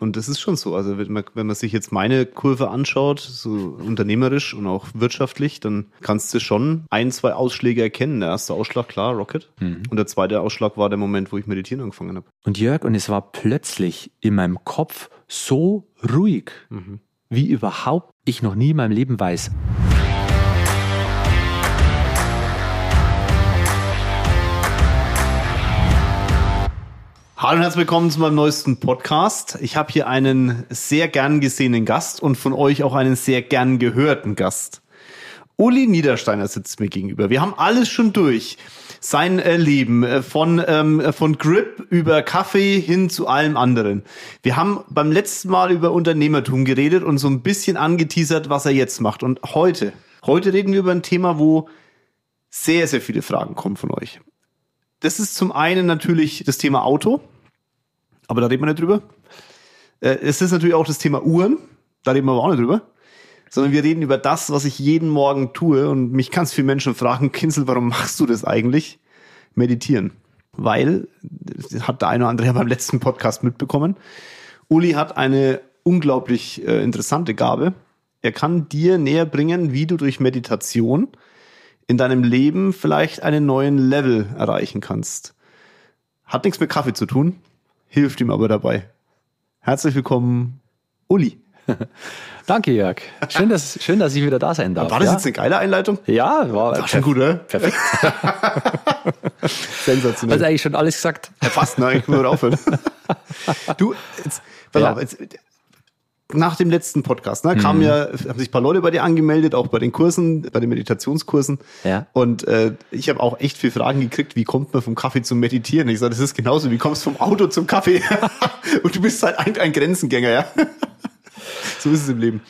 Und das ist schon so. Also wenn man, wenn man sich jetzt meine Kurve anschaut, so unternehmerisch und auch wirtschaftlich, dann kannst du schon ein, zwei Ausschläge erkennen. Der erste Ausschlag, klar, Rocket. Mhm. Und der zweite Ausschlag war der Moment, wo ich meditieren angefangen habe. Und Jörg, und es war plötzlich in meinem Kopf so ruhig, mhm. wie überhaupt ich noch nie in meinem Leben weiß. Hallo und herzlich willkommen zu meinem neuesten Podcast. Ich habe hier einen sehr gern gesehenen Gast und von euch auch einen sehr gern gehörten Gast. Uli Niedersteiner sitzt mir gegenüber. Wir haben alles schon durch. Sein äh, Leben äh, von, ähm, von Grip über Kaffee hin zu allem anderen. Wir haben beim letzten Mal über Unternehmertum geredet und so ein bisschen angeteasert, was er jetzt macht. Und heute, heute reden wir über ein Thema, wo sehr, sehr viele Fragen kommen von euch. Das ist zum einen natürlich das Thema Auto, aber da reden wir nicht drüber. Äh, es ist natürlich auch das Thema Uhren, da reden wir aber auch nicht drüber. Sondern wir reden über das, was ich jeden Morgen tue und mich ganz viele Menschen fragen, Kinsel, warum machst du das eigentlich? Meditieren. Weil, das hat der eine oder andere ja beim letzten Podcast mitbekommen, Uli hat eine unglaublich äh, interessante Gabe. Er kann dir näher bringen, wie du durch Meditation in deinem Leben vielleicht einen neuen Level erreichen kannst. Hat nichts mit Kaffee zu tun, hilft ihm aber dabei. Herzlich willkommen, Uli. Danke, Jörg. Schön dass, schön, dass ich wieder da sein darf. War das ja? jetzt eine geile Einleitung? Ja, war, war schon gut, oder? Perfekt. Sensationell. Hast eigentlich schon alles gesagt? Ja, fast, ne? Ich muss aufhören. du, jetzt, pass ja. auf, jetzt, nach dem letzten Podcast, ne, kamen mhm. ja, haben sich ein paar Leute bei dir angemeldet, auch bei den Kursen, bei den Meditationskursen. Ja. Und äh, ich habe auch echt viele Fragen gekriegt, wie kommt man vom Kaffee zum Meditieren? Ich sage, das ist genauso, wie kommst du vom Auto zum Kaffee? Und du bist halt ein, ein Grenzengänger, ja. so ist es im Leben.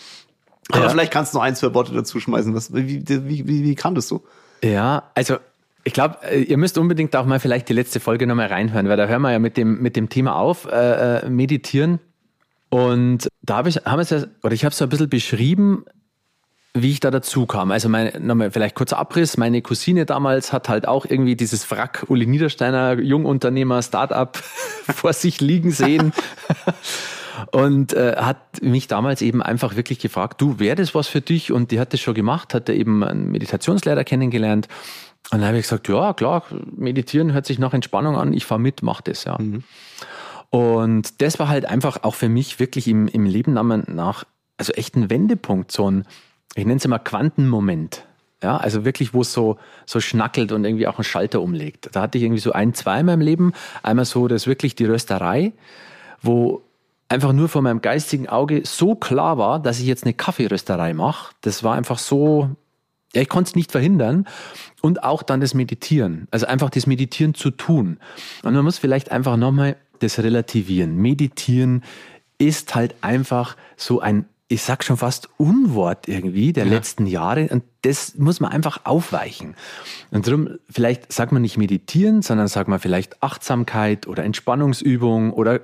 Aber ja. vielleicht kannst du noch ein, zwei Worte dazu schmeißen. Was, wie, wie, wie, wie kam das so? Ja, also ich glaube, äh, ihr müsst unbedingt auch mal vielleicht die letzte Folge nochmal reinhören, weil da hören wir ja mit dem, mit dem Thema auf, äh, äh meditieren. Und da habe ich, haben es ja, oder ich habe es so ein bisschen beschrieben, wie ich da dazu kam. Also meine, nochmal vielleicht kurzer Abriss. Meine Cousine damals hat halt auch irgendwie dieses Wrack Uli Niedersteiner, Jungunternehmer, Startup vor sich liegen sehen. und äh, hat mich damals eben einfach wirklich gefragt, du, wäre das was für dich? Und die hat das schon gemacht, hat eben einen Meditationslehrer kennengelernt. Und dann habe ich gesagt, ja, klar, meditieren hört sich nach Entspannung an, ich fahre mit, mach das, ja. Mhm. Und das war halt einfach auch für mich wirklich im, im Leben nach, also echt ein Wendepunkt, so ein, ich nenne es immer Quantenmoment. Ja, also wirklich, wo es so, so schnackelt und irgendwie auch einen Schalter umlegt. Da hatte ich irgendwie so ein, zwei in meinem Leben. Einmal so, das wirklich die Rösterei, wo einfach nur vor meinem geistigen Auge so klar war, dass ich jetzt eine Kaffeerösterei mache. Das war einfach so, ja, ich konnte es nicht verhindern. Und auch dann das Meditieren. Also einfach das Meditieren zu tun. Und man muss vielleicht einfach nochmal das Relativieren. Meditieren ist halt einfach so ein, ich sag schon fast Unwort irgendwie der ja. letzten Jahre. Und das muss man einfach aufweichen. Und darum, vielleicht sagt man nicht meditieren, sondern sagt man vielleicht Achtsamkeit oder Entspannungsübung oder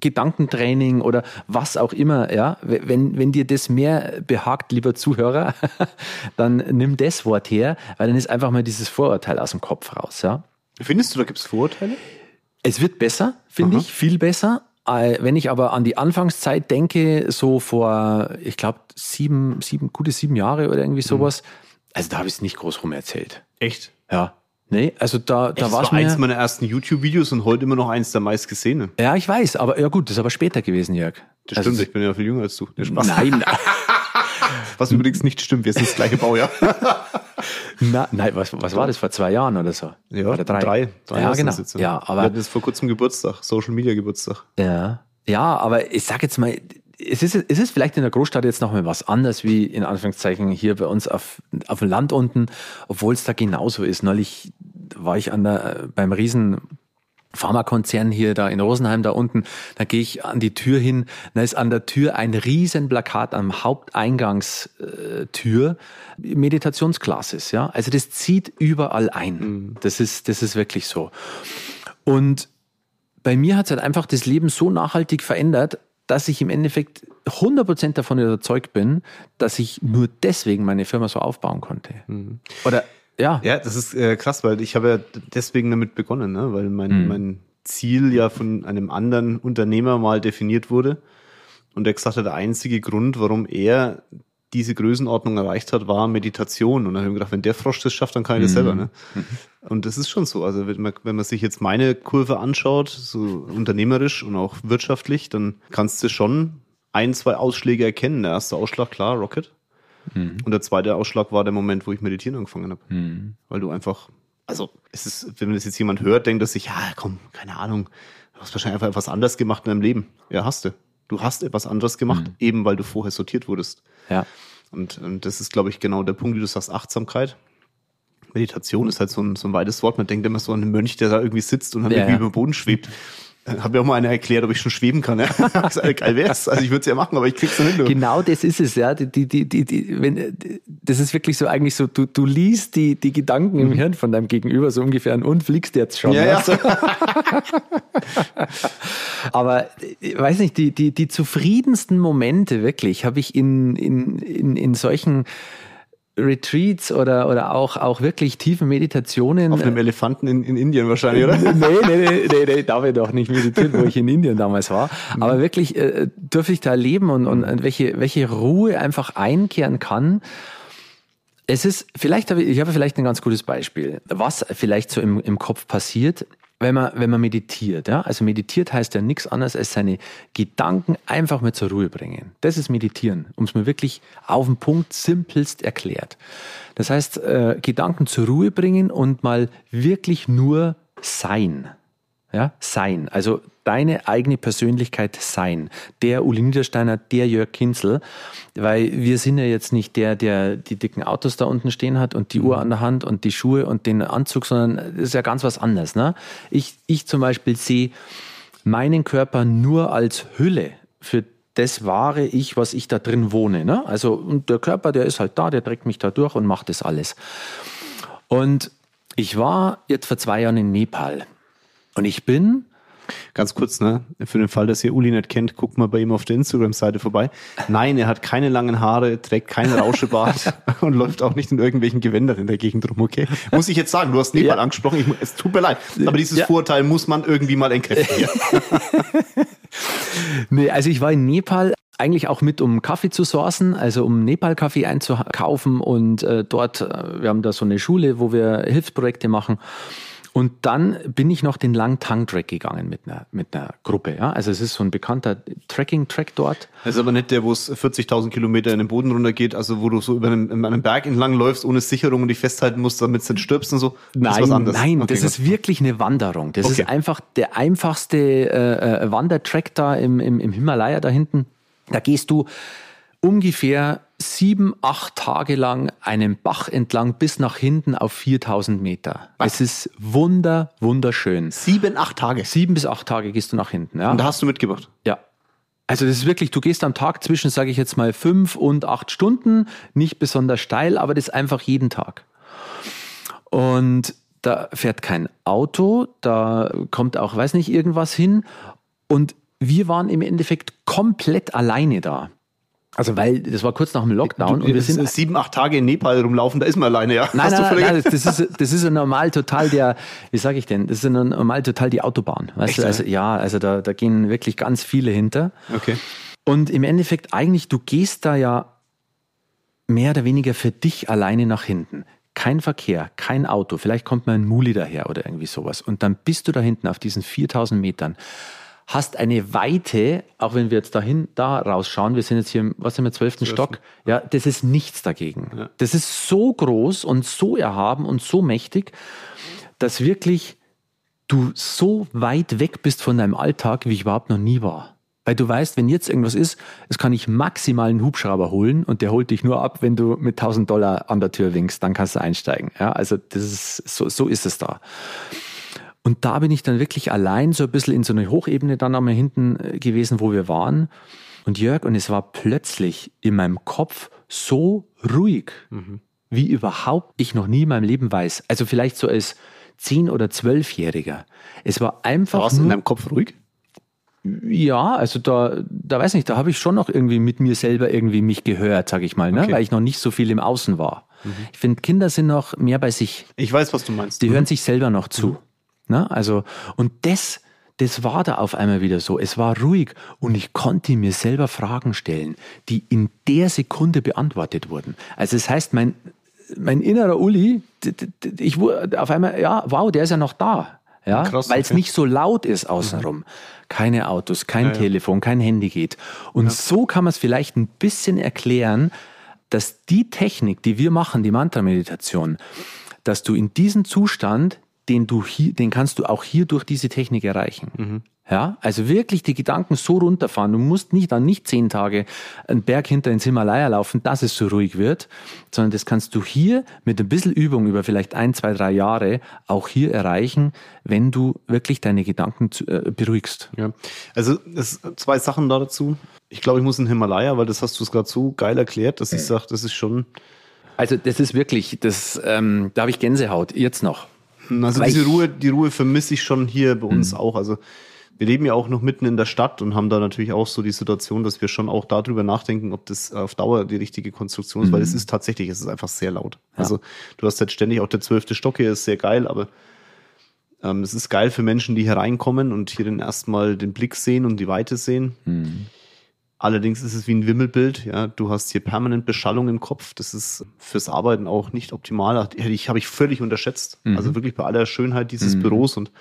Gedankentraining oder was auch immer, ja, wenn, wenn dir das mehr behagt, lieber Zuhörer, dann nimm das Wort her, weil dann ist einfach mal dieses Vorurteil aus dem Kopf raus, ja. Findest du, da gibt es Vorurteile? Es wird besser, finde ich, viel besser. Äh, wenn ich aber an die Anfangszeit denke, so vor, ich glaube, sieben, sieben, gute sieben Jahre oder irgendwie mhm. sowas, also da habe ich es nicht groß rum erzählt. Echt? Ja. Nee, also da, da war es eins meiner ersten YouTube-Videos und heute immer noch eins der meistgesehenen. Ja, ich weiß, aber ja gut, das ist aber später gewesen, Jörg. Das also, stimmt, ich bin ja viel jünger als du. Spaß. Nein. was übrigens nicht stimmt, wir sind das gleiche Baujahr. Na, nein, was, was war das vor zwei Jahren oder so? Ja, oder drei. Drei, drei ja, genau. Ja, aber wir hatten das vor kurzem Geburtstag, Social Media Geburtstag. Ja, ja, aber ich sag jetzt mal, es ist, es ist vielleicht in der Großstadt jetzt noch mal was anderes wie in Anführungszeichen hier bei uns auf, auf dem Land unten, obwohl es da genauso ist. Neulich war ich an der, beim Riesen Pharmakonzern hier da in Rosenheim da unten, da gehe ich an die Tür hin, da ist an der Tür ein Riesenplakat am Haupteingangstür, Meditationsklasses, ja. Also das zieht überall ein. Mhm. Das ist, das ist wirklich so. Und bei mir hat es halt einfach das Leben so nachhaltig verändert, dass ich im Endeffekt 100% davon überzeugt bin, dass ich nur deswegen meine Firma so aufbauen konnte. Mhm. Oder ja. Ja, das ist äh, krass, weil ich habe ja deswegen damit begonnen, ne? weil mein, mhm. mein Ziel ja von einem anderen Unternehmer mal definiert wurde. Und der gesagt hat, der einzige Grund, warum er diese Größenordnung erreicht hat, war Meditation. Und dann habe ich mir gedacht, wenn der Frosch das schafft, dann kann ich das selber. Ne? Und das ist schon so. Also wenn man, wenn man sich jetzt meine Kurve anschaut, so unternehmerisch und auch wirtschaftlich, dann kannst du schon ein, zwei Ausschläge erkennen. Der erste Ausschlag, klar, Rocket. Mhm. Und der zweite Ausschlag war der Moment, wo ich meditieren angefangen habe. Mhm. Weil du einfach, also es ist, wenn das jetzt jemand hört, denkt er sich, ja, komm, keine Ahnung, du hast wahrscheinlich einfach etwas anderes gemacht in deinem Leben. Ja, hast du. Du hast etwas anderes gemacht, mhm. eben weil du vorher sortiert wurdest. Ja. Und, und das ist, glaube ich, genau der Punkt, wie du sagst, Achtsamkeit. Meditation ist halt so ein, so ein weites Wort. Man denkt immer so an einen Mönch, der da irgendwie sitzt und dann ja, irgendwie ja. über den Boden schwebt. Hat mir auch mal einer erklärt, ob ich schon schweben kann. Ja? Geil wär's. Also ich würde es ja machen, aber ich krieg's nicht hin. Genau das ist es, ja. Die, die, die, die, wenn, das ist wirklich so eigentlich so, du, du liest die, die Gedanken im mhm. Hirn von deinem Gegenüber so ungefähr und fliegst jetzt schon. Ja, ja. aber ich weiß nicht, die, die, die zufriedensten Momente wirklich habe ich in, in, in, in solchen Retreats oder, oder auch, auch wirklich tiefe Meditationen. Auf einem Elefanten in, in Indien wahrscheinlich, oder? nee, nee, nee, nee, nee, da habe ich doch nicht meditiert, wo ich in Indien damals war. Mhm. Aber wirklich äh, durfte ich da leben und, und mhm. welche, welche Ruhe einfach einkehren kann. Es ist, vielleicht habe ich, ich habe vielleicht ein ganz gutes Beispiel, was vielleicht so im, im Kopf passiert, wenn man, wenn man meditiert, ja, also meditiert heißt ja nichts anderes als seine Gedanken einfach mal zur Ruhe bringen. Das ist Meditieren, um es mir wirklich auf den Punkt simpelst erklärt. Das heißt, äh, Gedanken zur Ruhe bringen und mal wirklich nur sein. Ja, sein. Also deine eigene Persönlichkeit sein. Der Uli Niedersteiner, der Jörg Kinzel. Weil wir sind ja jetzt nicht der, der die dicken Autos da unten stehen hat und die Uhr an der Hand und die Schuhe und den Anzug, sondern das ist ja ganz was anderes. Ne? Ich, ich zum Beispiel sehe meinen Körper nur als Hülle für das wahre Ich, was ich da drin wohne. Ne? Also, und der Körper, der ist halt da, der trägt mich da durch und macht das alles. Und ich war jetzt vor zwei Jahren in Nepal und ich bin Ganz kurz, ne? Für den Fall, dass ihr Uli nicht kennt, guckt mal bei ihm auf der Instagram-Seite vorbei. Nein, er hat keine langen Haare, trägt keinen Rauschebart und läuft auch nicht in irgendwelchen Gewändern in der Gegend rum, okay? Muss ich jetzt sagen, du hast Nepal ja. angesprochen, ich, es tut mir leid. Aber dieses ja. Vorurteil muss man irgendwie mal entkräften. nee, also ich war in Nepal eigentlich auch mit, um Kaffee zu sourcen, also um Nepal-Kaffee einzukaufen und äh, dort, äh, wir haben da so eine Schule, wo wir Hilfsprojekte machen und dann bin ich noch den langen Tang-Track gegangen mit einer, mit einer Gruppe. Ja? Also es ist so ein bekannter Trekking-Track dort. Das ist aber nicht der, wo es 40.000 Kilometer in den Boden runtergeht, also wo du so über einen, einen Berg entlang läufst, ohne Sicherung und dich festhalten musst, damit du nicht stirbst und so. Das nein, nein, okay, das ist wirklich eine Wanderung. Das okay. ist einfach der einfachste äh, äh, Wandertrack da im, im, im Himalaya da hinten. Da gehst du ungefähr sieben, acht Tage lang einen Bach entlang bis nach hinten auf 4000 Meter. Was? Es ist wunder, wunderschön. Sieben, acht Tage? Sieben bis acht Tage gehst du nach hinten, ja. Und da hast du mitgebracht? Ja. Also das ist wirklich, du gehst am Tag zwischen, sage ich jetzt mal, fünf und acht Stunden, nicht besonders steil, aber das ist einfach jeden Tag. Und da fährt kein Auto, da kommt auch, weiß nicht, irgendwas hin. Und wir waren im Endeffekt komplett alleine da. Also weil das war kurz nach dem Lockdown du, und wir sind sieben, acht Tage in Nepal rumlaufen, da ist man alleine, ja. Nein, nein, nein, das ist das ist ja normal total der, wie sage ich denn, das ist normal total die Autobahn, weißt Echt, du? Also ja, also da da gehen wirklich ganz viele hinter. Okay. Und im Endeffekt eigentlich, du gehst da ja mehr oder weniger für dich alleine nach hinten. Kein Verkehr, kein Auto, vielleicht kommt mal ein Muli daher oder irgendwie sowas. Und dann bist du da hinten auf diesen 4000 Metern hast eine Weite, auch wenn wir jetzt dahin, da rausschauen, wir sind jetzt hier im, was sind wir, zwölften Stock, ja, das ist nichts dagegen. Ja. Das ist so groß und so erhaben und so mächtig, dass wirklich du so weit weg bist von deinem Alltag, wie ich überhaupt noch nie war. Weil du weißt, wenn jetzt irgendwas ist, es kann ich maximal einen Hubschrauber holen und der holt dich nur ab, wenn du mit 1000 Dollar an der Tür winkst, dann kannst du einsteigen. Ja, also das ist, so, so ist es da. Und da bin ich dann wirklich allein so ein bisschen in so einer Hochebene dann einmal hinten äh, gewesen, wo wir waren. Und Jörg, und es war plötzlich in meinem Kopf so ruhig, mhm. wie überhaupt ich noch nie in meinem Leben weiß. Also vielleicht so als zehn- oder zwölfjähriger. Es war einfach. Warst du in deinem Kopf ruhig? Ja, also da, da weiß nicht, da habe ich schon noch irgendwie mit mir selber irgendwie mich gehört, sag ich mal, ne? Okay. weil ich noch nicht so viel im Außen war. Mhm. Ich finde, Kinder sind noch mehr bei sich. Ich weiß, was du meinst. Die mhm. hören sich selber noch zu. Ne? Also, und das, das war da auf einmal wieder so. Es war ruhig und ich konnte mir selber Fragen stellen, die in der Sekunde beantwortet wurden. Also das heißt, mein, mein innerer Uli, ich wurde auf einmal, ja, wow, der ist ja noch da. Ja, weil es okay. nicht so laut ist außenrum. Mhm. Keine Autos, kein ja, Telefon, kein Handy geht. Und ja. so kann man es vielleicht ein bisschen erklären, dass die Technik, die wir machen, die Mantra-Meditation, dass du in diesem Zustand den du hier, den kannst du auch hier durch diese Technik erreichen. Mhm. Ja, also wirklich die Gedanken so runterfahren. Du musst nicht dann nicht zehn Tage einen Berg hinter ins Himalaya laufen, dass es so ruhig wird, sondern das kannst du hier mit ein bisschen Übung über vielleicht ein, zwei, drei Jahre auch hier erreichen, wenn du wirklich deine Gedanken zu, äh, beruhigst. Ja, also es zwei Sachen da dazu. Ich glaube, ich muss in Himalaya, weil das hast du es gerade so geil erklärt, dass ich sage, das ist schon. Also das ist wirklich, das, ähm, da habe ich Gänsehaut jetzt noch. Also diese Ruhe, die Ruhe vermisse ich schon hier bei uns mhm. auch. Also wir leben ja auch noch mitten in der Stadt und haben da natürlich auch so die Situation, dass wir schon auch darüber nachdenken, ob das auf Dauer die richtige Konstruktion ist, mhm. weil es ist tatsächlich, es ist einfach sehr laut. Ja. Also du hast halt ständig auch der zwölfte Stock hier, ist sehr geil, aber ähm, es ist geil für Menschen, die hier reinkommen und hier dann erstmal den Blick sehen und die Weite sehen. Mhm. Allerdings ist es wie ein Wimmelbild. Ja, du hast hier permanent Beschallung im Kopf. Das ist fürs Arbeiten auch nicht optimal. Ich habe ich völlig unterschätzt. Mhm. Also wirklich bei aller Schönheit dieses mhm. Büros und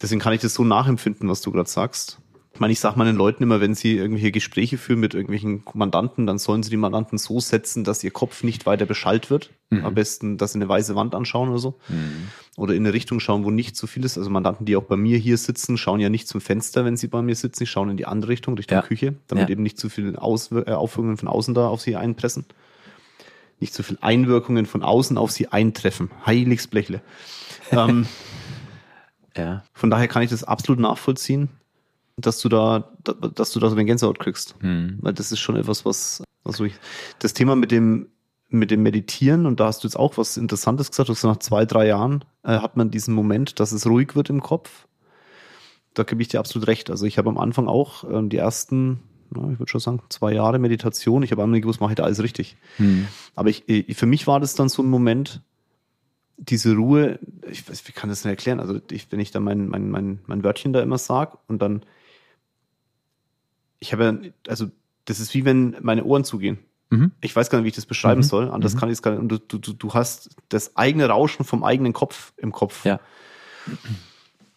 deswegen kann ich das so nachempfinden, was du gerade sagst. Ich meine, ich sage meinen Leuten immer, wenn sie irgendwelche Gespräche führen mit irgendwelchen Mandanten, dann sollen sie die Mandanten so setzen, dass ihr Kopf nicht weiter beschallt wird. Mhm. Am besten, dass sie eine weiße Wand anschauen oder so. Mhm. Oder in eine Richtung schauen, wo nicht so viel ist. Also Mandanten, die auch bei mir hier sitzen, schauen ja nicht zum Fenster, wenn sie bei mir sitzen. Sie schauen in die andere Richtung, Richtung ja. Küche, damit ja. eben nicht zu viele Auswir äh, Aufwirkungen von außen da auf sie einpressen. Nicht zu viel Einwirkungen von außen auf sie eintreffen. Heiligsblechle. ähm, ja. Von daher kann ich das absolut nachvollziehen dass du da, dass du da so eine Gänsehaut kriegst. Mhm. Weil das ist schon etwas, was, was ich, das Thema mit dem, mit dem Meditieren, und da hast du jetzt auch was Interessantes gesagt, du hast nach zwei, drei Jahren äh, hat man diesen Moment, dass es ruhig wird im Kopf. Da gebe ich dir absolut recht. Also ich habe am Anfang auch ähm, die ersten, na, ich würde schon sagen, zwei Jahre Meditation. Ich habe einmal gewusst, mache ich da alles richtig. Mhm. Aber ich, ich, für mich war das dann so ein Moment, diese Ruhe, ich weiß, wie kann das denn erklären? Also ich, wenn ich da mein, mein, mein, mein Wörtchen da immer sag und dann ich habe ja, also das ist wie wenn meine Ohren zugehen. Mhm. Ich weiß gar nicht, wie ich das beschreiben mhm. soll. Anders mhm. kann ich es gar nicht. Und du, du, du hast das eigene Rauschen vom eigenen Kopf im Kopf. Ja.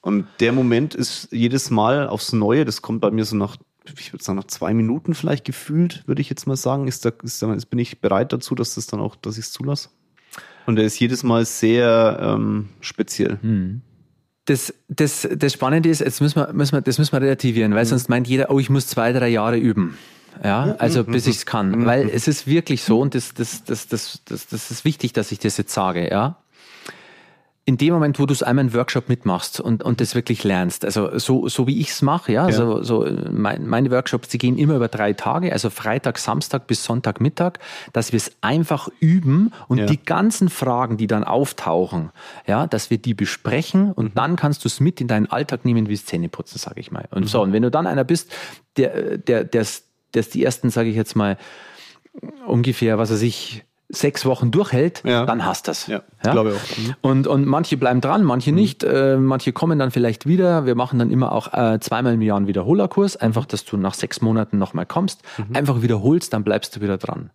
Und der Moment ist jedes Mal aufs Neue, das kommt bei mir so nach, ich würde sagen, nach zwei Minuten vielleicht gefühlt, würde ich jetzt mal sagen, ist da, ist da, bin ich bereit dazu, dass das dann auch, dass ich es zulasse. Und der ist jedes Mal sehr ähm, speziell. Mhm das, das, das Spannende ist, jetzt müssen wir, müssen wir, das müssen wir relativieren, weil mhm. sonst meint jeder, oh, ich muss zwei, drei Jahre üben. Ja, also mhm. bis ich es kann. Mhm. Weil es ist wirklich so, und das, das, das, das, das, das ist wichtig, dass ich das jetzt sage, ja in dem Moment, wo du es einmal einen Workshop mitmachst und, und das wirklich lernst, also so, so wie ich es mache, ja, ja, so, so mein, meine Workshops, die gehen immer über drei Tage, also Freitag, Samstag bis Sonntagmittag, dass wir es einfach üben und ja. die ganzen Fragen, die dann auftauchen, ja, dass wir die besprechen und mhm. dann kannst du es mit in deinen Alltag nehmen wie Zähneputzen, sage ich mal. Und mhm. so, und wenn du dann einer bist, der, der, der, der die ersten, sage ich jetzt mal, ungefähr, was er sich sechs Wochen durchhält, ja. dann hast das. Ja, ja? glaube ich auch. Mhm. Und, und manche bleiben dran, manche mhm. nicht. Äh, manche kommen dann vielleicht wieder. Wir machen dann immer auch äh, zweimal im Jahr einen Wiederholerkurs. Einfach, dass du nach sechs Monaten nochmal kommst. Mhm. Einfach wiederholst, dann bleibst du wieder dran.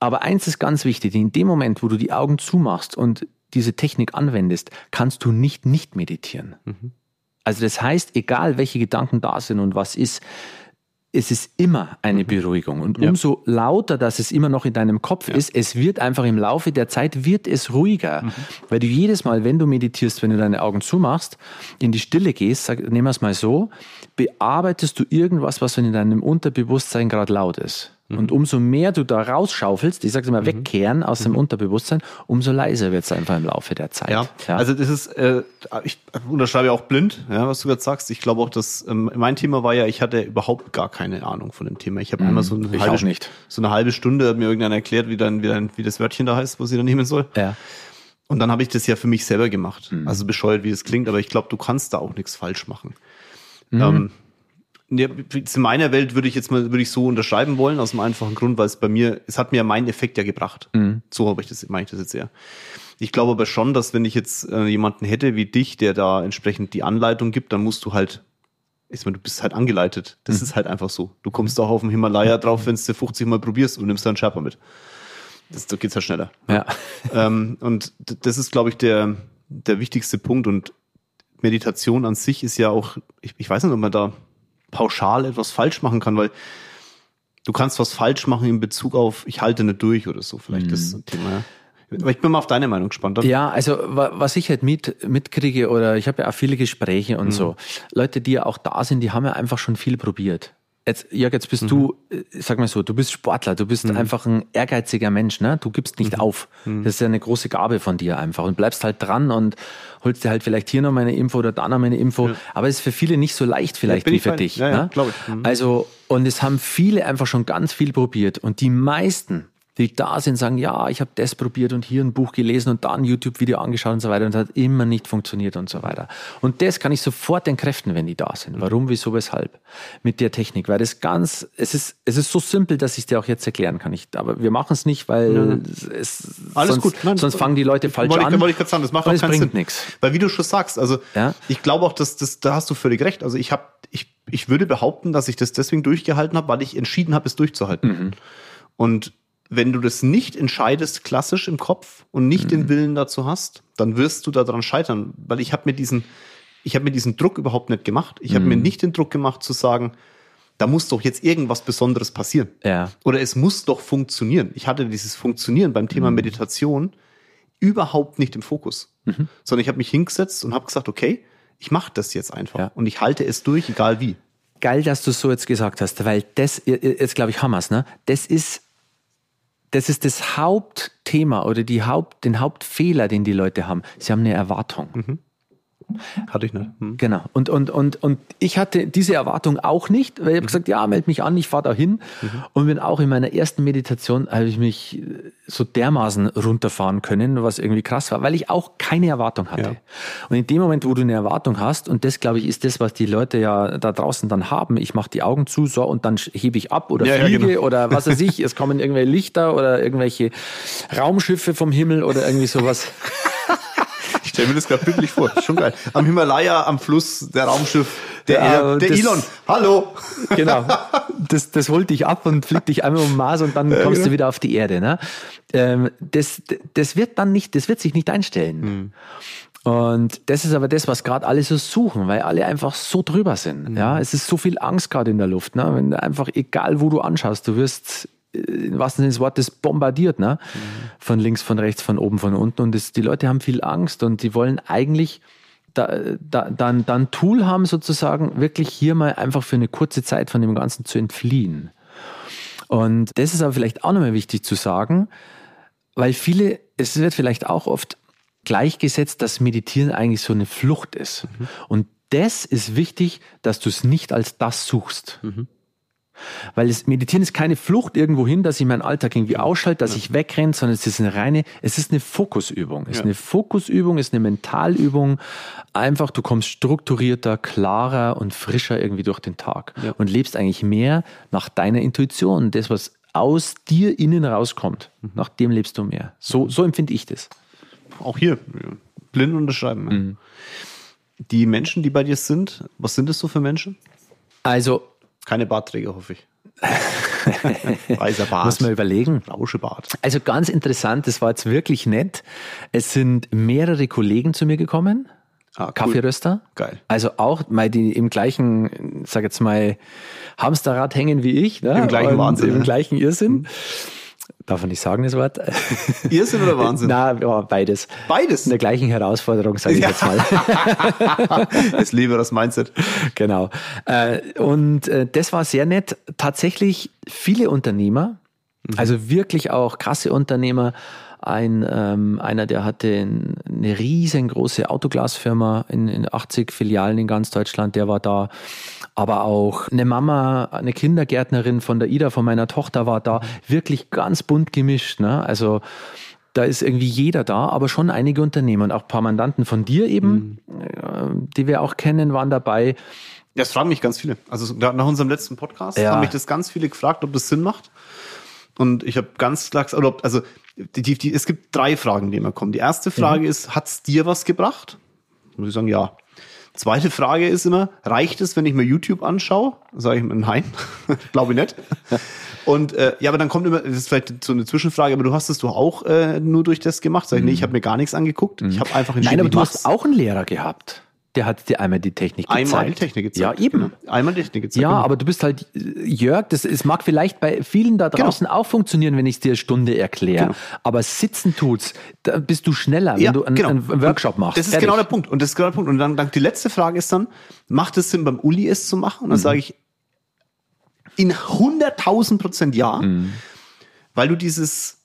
Aber eins ist ganz wichtig. In dem Moment, wo du die Augen zumachst und diese Technik anwendest, kannst du nicht nicht meditieren. Mhm. Also das heißt, egal welche Gedanken da sind und was ist, es ist immer eine mhm. Beruhigung. Und umso ja. lauter, dass es immer noch in deinem Kopf ja. ist, es wird einfach im Laufe der Zeit wird es ruhiger. Mhm. Weil du jedes Mal, wenn du meditierst, wenn du deine Augen zumachst, in die Stille gehst, sag, nehmen wir es mal so, bearbeitest du irgendwas, was in deinem Unterbewusstsein gerade laut ist. Mhm. Und umso mehr du da rausschaufelst, ich sage immer, mhm. wegkehren aus dem mhm. Unterbewusstsein, umso leiser wird es einfach im Laufe der Zeit. Ja, ja. also das ist, äh, ich unterschreibe auch blind, ja, was du gerade sagst. Ich glaube auch, dass ähm, mein Thema war ja, ich hatte überhaupt gar keine Ahnung von dem Thema. Ich habe mhm. einmal so eine, halbe, so eine halbe Stunde hat mir irgendjemand erklärt, wie dann, wie dann, wie das Wörtchen da heißt, wo sie dann nehmen soll. Ja. Und dann habe ich das ja für mich selber gemacht. Mhm. Also bescheuert, wie das klingt, aber ich glaube, du kannst da auch nichts falsch machen. Mhm. Ähm, Ja, in meiner Welt würde ich jetzt mal würde ich so unterschreiben wollen, aus dem einfachen Grund, weil es bei mir, es hat mir meinen Effekt ja gebracht. Mhm. So habe ich das, meine ich das jetzt eher. Ich glaube aber schon, dass wenn ich jetzt äh, jemanden hätte wie dich, der da entsprechend die Anleitung gibt, dann musst du halt, ich meine, du bist halt angeleitet. Das mhm. ist halt einfach so. Du kommst auch auf dem Himalaya drauf, wenn du 50 Mal probierst und nimmst da einen Sherpa mit. Das, da geht's ja schneller. Ja. ähm, und das ist, glaube ich, der, der wichtigste Punkt. Und Meditation an sich ist ja auch, ich, ich weiß nicht, ob man da pauschal etwas falsch machen kann, weil du kannst was falsch machen in Bezug auf, ich halte nicht durch oder so, vielleicht mhm. das Thema. Aber ich bin mal auf deine Meinung gespannt. Ja, also was ich halt mit, mitkriege, oder ich habe ja auch viele Gespräche und mhm. so, Leute, die ja auch da sind, die haben ja einfach schon viel probiert. Jetzt, Jörg, jetzt bist mhm. du, äh, sag mal so, du bist Sportler, du bist mhm. einfach ein ehrgeiziger Mensch, ne? Du gibst nicht mhm. auf. Mhm. Das ist ja eine große Gabe von dir einfach und bleibst halt dran und holst dir halt vielleicht hier noch meine Info oder da noch meine Info. Ja. Aber es ist für viele nicht so leicht vielleicht ja, wie für fein. dich. Ja, ne? glaube ich. Mhm. Also, und es haben viele einfach schon ganz viel probiert und die meisten die da sind, sagen, ja, ich habe das probiert und hier ein Buch gelesen und da ein YouTube-Video angeschaut und so weiter und es hat immer nicht funktioniert und so weiter. Und das kann ich sofort entkräften, wenn die da sind. Warum, wieso, weshalb? Mit der Technik. Weil das ganz, es ist, es ist so simpel, dass ich dir auch jetzt erklären kann. Ich, aber wir machen es nicht, weil mhm. es, Alles sonst, gut. Nein, sonst fangen die Leute falsch wollte an. Wollte ich gerade sagen, das macht auch keinen bringt nichts. Weil wie du schon sagst, also ja? ich glaube auch, dass das, da hast du völlig recht. Also ich habe, ich, ich würde behaupten, dass ich das deswegen durchgehalten habe, weil ich entschieden habe, es durchzuhalten. Mhm. Und wenn du das nicht entscheidest, klassisch im Kopf und nicht mhm. den Willen dazu hast, dann wirst du daran scheitern, weil ich habe mir diesen, ich habe mir diesen Druck überhaupt nicht gemacht. Ich mhm. habe mir nicht den Druck gemacht zu sagen, da muss doch jetzt irgendwas Besonderes passieren. Ja. Oder es muss doch funktionieren. Ich hatte dieses Funktionieren beim Thema mhm. Meditation überhaupt nicht im Fokus, mhm. sondern ich habe mich hingesetzt und habe gesagt, okay, ich mache das jetzt einfach ja. und ich halte es durch, egal wie. Geil, dass du so jetzt gesagt hast, weil das, jetzt glaube ich, wir's, ne? Das ist das ist das Hauptthema oder die Haupt, den Hauptfehler, den die Leute haben. Sie haben eine Erwartung. Mhm. Hatte ich nicht. Hm. Genau. Und, und, und, und ich hatte diese Erwartung auch nicht, weil ich habe mhm. gesagt, ja, melde mich an, ich fahre da hin. Mhm. Und bin auch in meiner ersten Meditation, habe ich mich so dermaßen runterfahren können, was irgendwie krass war, weil ich auch keine Erwartung hatte. Ja. Und in dem Moment, wo du eine Erwartung hast, und das, glaube ich, ist das, was die Leute ja da draußen dann haben, ich mache die Augen zu, so, und dann hebe ich ab oder ja, fliege ja, genau. oder was weiß ich, es kommen irgendwelche Lichter oder irgendwelche Raumschiffe vom Himmel oder irgendwie sowas. Ich stelle mir das gerade bildlich vor. Schon geil. Am Himalaya, am Fluss, der Raumschiff, der, ja, der das, Elon. Hallo. Genau. Das, das holt dich ab und fliegt dich einmal um den Mars und dann kommst ja, du wieder auf die Erde. Ne? Ähm, das, das wird dann nicht, das wird sich nicht einstellen. Hm. Und das ist aber das, was gerade alle so suchen, weil alle einfach so drüber sind. Mhm. Ja, es ist so viel Angst gerade in der Luft. Ne? Wenn einfach, egal wo du anschaust, du wirst im wahrsten Sinne des Wortes bombardiert, ne? Mhm. Von links, von rechts, von oben, von unten. Und das, die Leute haben viel Angst und die wollen eigentlich da, da, dann, dann Tool haben, sozusagen, wirklich hier mal einfach für eine kurze Zeit von dem Ganzen zu entfliehen. Und das ist aber vielleicht auch nochmal wichtig zu sagen, weil viele, es wird vielleicht auch oft gleichgesetzt, dass Meditieren eigentlich so eine Flucht ist. Mhm. Und das ist wichtig, dass du es nicht als das suchst. Mhm. Weil das Meditieren ist keine Flucht irgendwo hin, dass ich meinen Alltag irgendwie ausschalte, dass ja. ich wegrenne, sondern es ist eine reine, es ist eine Fokusübung. Es ist eine Fokusübung, es ist eine Mentalübung. Einfach, du kommst strukturierter, klarer und frischer irgendwie durch den Tag ja. und lebst eigentlich mehr nach deiner Intuition. Das, was aus dir innen rauskommt, mhm. nach dem lebst du mehr. So, so empfinde ich das. Auch hier, blind unterschreiben. Mhm. Die Menschen, die bei dir sind, was sind das so für Menschen? Also keine Bartträger, hoffe ich. Weißer Bart. Muss man überlegen. Rauschebart. Also ganz interessant, das war jetzt wirklich nett. Es sind mehrere Kollegen zu mir gekommen. Ah, cool. Kaffeeröster. Geil. Also auch mal die im gleichen, sag jetzt mal, Hamsterrad hängen wie ich. Ne? Im gleichen Wahnsinn. Im gleichen Irrsinn. Mhm. Darf man nicht sagen, das Wort? Irrsinn oder Wahnsinn? Na, ja, beides. Beides? In der gleichen Herausforderung, sage ich ja. jetzt mal. das Liebe das Mindset. Genau. Äh, und äh, das war sehr nett. Tatsächlich viele Unternehmer, mhm. also wirklich auch krasse Unternehmer, ein, ähm, einer, der hatte eine riesengroße Autoglasfirma in, in 80 Filialen in ganz Deutschland, der war da. Aber auch eine Mama, eine Kindergärtnerin von der Ida, von meiner Tochter war da. Wirklich ganz bunt gemischt. Ne? Also da ist irgendwie jeder da, aber schon einige Unternehmer und auch ein paar Mandanten von dir eben, mhm. Die wir auch kennen, waren dabei. Das fragen mich ganz viele. Also nach unserem letzten Podcast Ja. haben mich das ganz viele gefragt, ob das Sinn macht. Und ich habe ganz klar gesagt, also die, die, die, es gibt drei Fragen, die immer kommen. Die erste Frage ist, hat's dir was gebracht? Muss ich sagen, ja. Zweite Frage ist immer, reicht es, wenn ich mir YouTube anschaue? Sage ich mir, nein, glaube ich nicht. Und äh, ja, aber dann kommt immer, das ist vielleicht so eine Zwischenfrage, aber du hast es doch auch äh, nur durch das gemacht. Sag ich, nee, ich habe mir gar nichts angeguckt. Ich habe einfach entschieden, Nein, aber du mach's. hast auch einen Lehrer gehabt. Der hat dir einmal die Technik gezeigt. einmal die Technik gezeigt. Ja, eben. Genau. Einmal die Technik gezeigt. Ja, genau. aber du bist halt, äh, Jörg, das, es mag vielleicht bei vielen da draußen auch funktionieren, wenn ich es dir eine Stunde erkläre. Genau. Aber sitzen tut's, da bist du schneller, wenn du einen, einen Workshop machst. Das ist Fertig. genau der Punkt. Und das ist genau der Punkt. Und dann, dann die letzte Frage ist dann, macht es Sinn, beim Uli es zu machen? Und dann sage ich, in 100.000 Prozent ja. Weil du dieses,